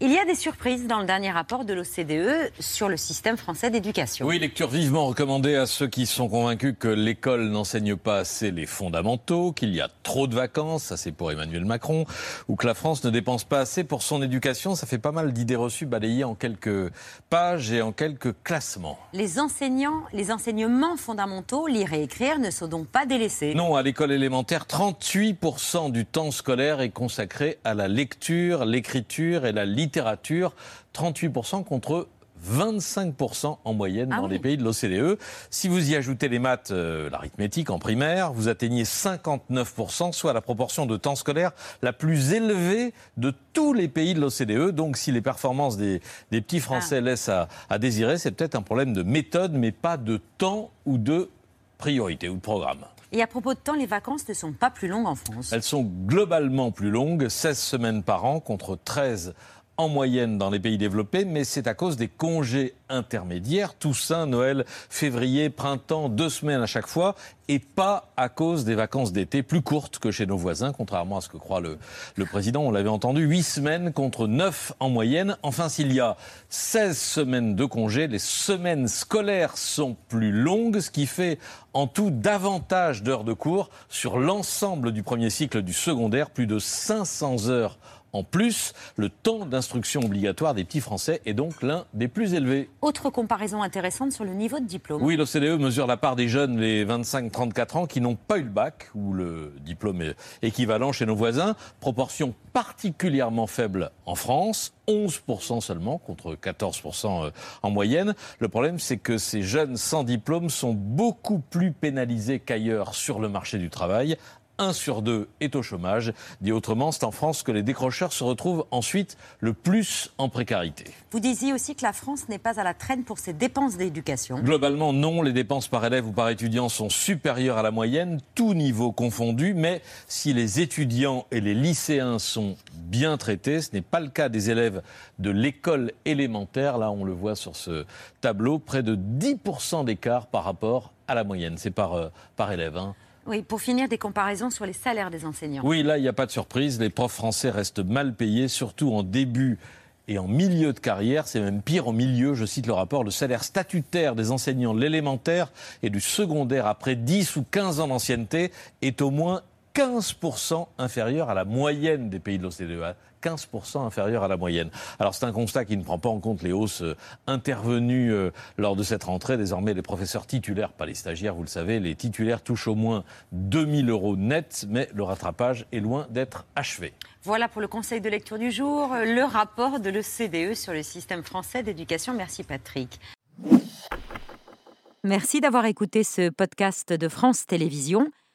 Il y a des surprises dans le dernier rapport de l'OCDE sur le système français d'éducation. Oui, lecture vivement recommandée à ceux qui sont convaincus que l'école n'enseigne pas assez les fondamentaux, qu'il y a trop de vacances, ça c'est pour Emmanuel Macron, ou que la France ne dépense pas assez pour son éducation. Ça fait pas mal d'idées reçues balayées en quelques pages et en quelques classements. Les enseignants, les enseignements fondamentaux, lire et écrire, ne sont donc pas délaissés. Non, à l'école élémentaire, 38% du temps scolaire est consacré à la lecture, l'écriture et la littérature littérature, 38% contre 25% en moyenne ah dans les pays de l'OCDE. Si vous y ajoutez les maths, euh, l'arithmétique en primaire, vous atteignez 59%, soit la proportion de temps scolaire la plus élevée de tous les pays de l'OCDE. Donc si les performances des, petits Français ah. laissent à, à désirer, c'est peut-être un problème de méthode, mais pas de temps ou de priorité ou de programme. Et à propos de temps, les vacances ne sont pas plus longues en France. Elles sont globalement plus longues, 16 semaines par an contre 13 en moyenne dans les pays développés, mais c'est à cause des congés intermédiaires, Toussaint, Noël, février, printemps, deux semaines à chaque fois, et pas à cause des vacances d'été plus courtes que chez nos voisins, contrairement à ce que croit le, président. On l'avait entendu, huit semaines contre neuf en moyenne. Enfin, s'il y a 16 semaines de congés, les semaines scolaires sont plus longues, ce qui fait en tout davantage d'heures de cours sur l'ensemble du premier cycle du secondaire, plus de 500 heures en plus, le temps d'instruction obligatoire des petits Français est donc l'un des plus élevés. Autre comparaison intéressante sur le niveau de diplôme. Oui, l'OCDE mesure la part des jeunes, les 25-34 ans, qui n'ont pas eu le bac, ou le diplôme équivalent chez nos voisins. Proportion particulièrement faible en France, 11% seulement, contre 14% euh, en moyenne. Le problème, c'est que ces jeunes sans diplôme sont beaucoup plus pénalisés qu'ailleurs sur le marché du travail, 1 sur 2 est au chômage. Dit autrement, c'est en France que les décrocheurs se retrouvent ensuite le plus en précarité. Vous disiez aussi que la France n'est pas à la traîne pour ses dépenses d'éducation. Globalement, non. Les dépenses par élève ou par étudiant sont supérieures à la moyenne, tout niveau confondu. Mais si les étudiants et les lycéens sont bien traités, ce n'est pas le cas des élèves de l'école élémentaire. Là, on le voit sur ce tableau, près de 10% d'écart par rapport à la moyenne. C'est par, euh, par élève. Hein. Oui, pour finir, des comparaisons sur les salaires des enseignants. Oui, là, il n'y a pas de surprise. Les profs français restent mal payés, surtout en début et en milieu de carrière, c'est même pire en milieu, je cite le rapport, le salaire statutaire des enseignants de l'élémentaire et du secondaire après 10 ou 15 ans d'ancienneté est au moins 15% inférieur à la moyenne des pays de l'OCDE. 15% inférieur à la moyenne. Alors c'est un constat qui ne prend pas en compte les hausses euh, intervenues euh, lors de cette rentrée. Désormais, les professeurs titulaires, pas les stagiaires, vous le savez, les titulaires touchent au moins 2000 euros net, mais le rattrapage est loin d'être achevé. Voilà pour le conseil de lecture du jour, le rapport de l'OCDE sur le système français d'éducation. Merci Patrick. Merci d'avoir écouté ce podcast de France Télévisions.